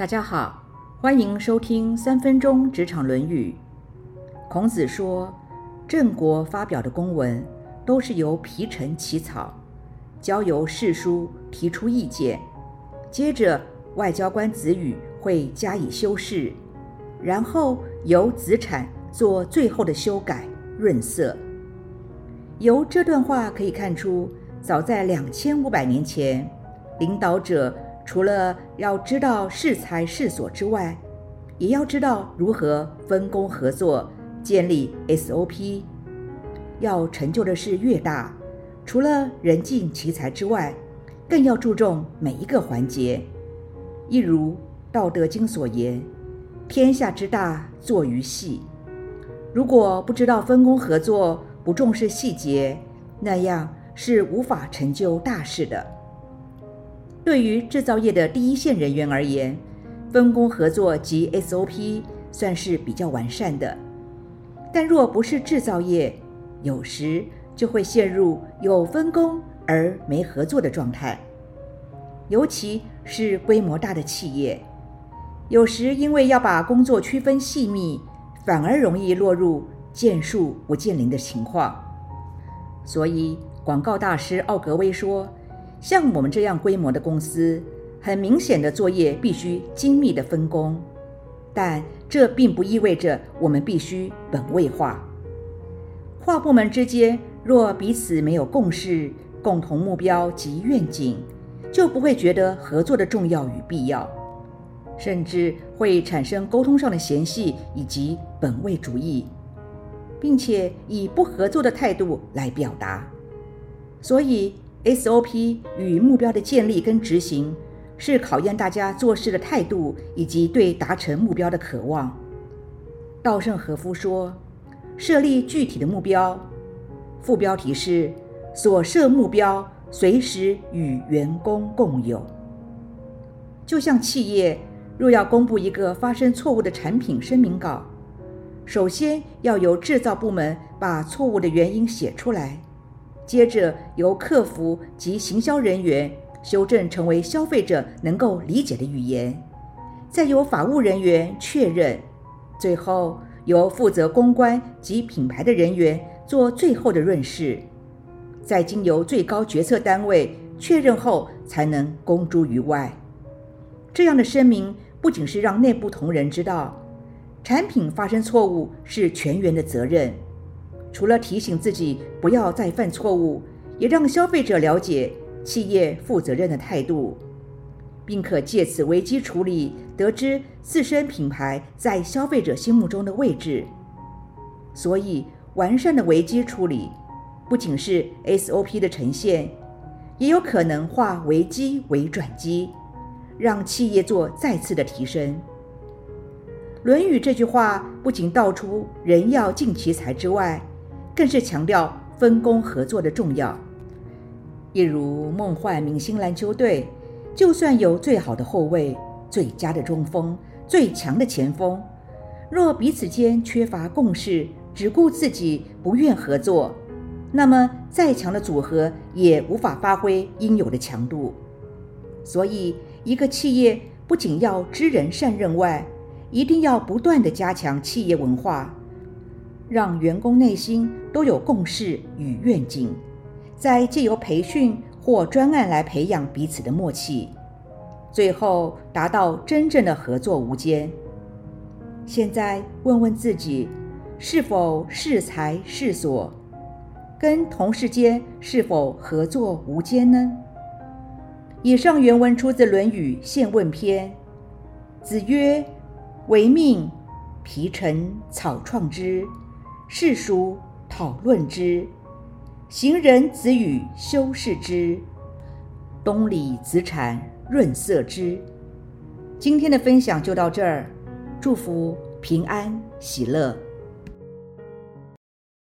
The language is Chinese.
大家好，欢迎收听三分钟职场论语。孔子说，郑国发表的公文都是由皮臣起草，交由士书提出意见，接着外交官子羽会加以修饰，然后由子产做最后的修改润色。由这段话可以看出，早在两千五百年前，领导者。除了要知道适才适所之外，也要知道如何分工合作，建立 SOP。要成就的事越大，除了人尽其才之外，更要注重每一个环节。一如《道德经》所言：“天下之大，作于细。”如果不知道分工合作，不重视细节，那样是无法成就大事的。对于制造业的第一线人员而言，分工合作及 SOP 算是比较完善的。但若不是制造业，有时就会陷入有分工而没合作的状态。尤其是规模大的企业，有时因为要把工作区分细密，反而容易落入见树不见林的情况。所以，广告大师奥格威说。像我们这样规模的公司，很明显的作业必须精密的分工，但这并不意味着我们必须本位化。跨部门之间若彼此没有共识、共同目标及愿景，就不会觉得合作的重要与必要，甚至会产生沟通上的嫌隙以及本位主义，并且以不合作的态度来表达。所以。SOP 与目标的建立跟执行，是考验大家做事的态度以及对达成目标的渴望。稻盛和夫说：“设立具体的目标。”副标题是“所设目标随时与员工共有”。就像企业若要公布一个发生错误的产品声明稿，首先要由制造部门把错误的原因写出来。接着由客服及行销人员修正成为消费者能够理解的语言，再由法务人员确认，最后由负责公关及品牌的人员做最后的润饰，再经由最高决策单位确认后才能公诸于外。这样的声明不仅是让内部同仁知道，产品发生错误是全员的责任。除了提醒自己不要再犯错误，也让消费者了解企业负责任的态度，并可借此危机处理得知自身品牌在消费者心目中的位置。所以，完善的危机处理不仅是 SOP 的呈现，也有可能化危机为转机，让企业做再次的提升。《论语》这句话不仅道出人要尽其才之外，更是强调分工合作的重要。一如梦幻明星篮球队，就算有最好的后卫、最佳的中锋、最强的前锋，若彼此间缺乏共识，只顾自己，不愿合作，那么再强的组合也无法发挥应有的强度。所以，一个企业不仅要知人善任外，一定要不断的加强企业文化。让员工内心都有共识与愿景，再借由培训或专案来培养彼此的默契，最后达到真正的合作无间。现在问问自己，是否适才适所？跟同事间是否合作无间呢？以上原文出自《论语·宪问篇》。子曰：“唯命，皮臣草创之。”世书讨论之，行人子语修饰之，东里子产润色之。今天的分享就到这儿，祝福平安喜乐。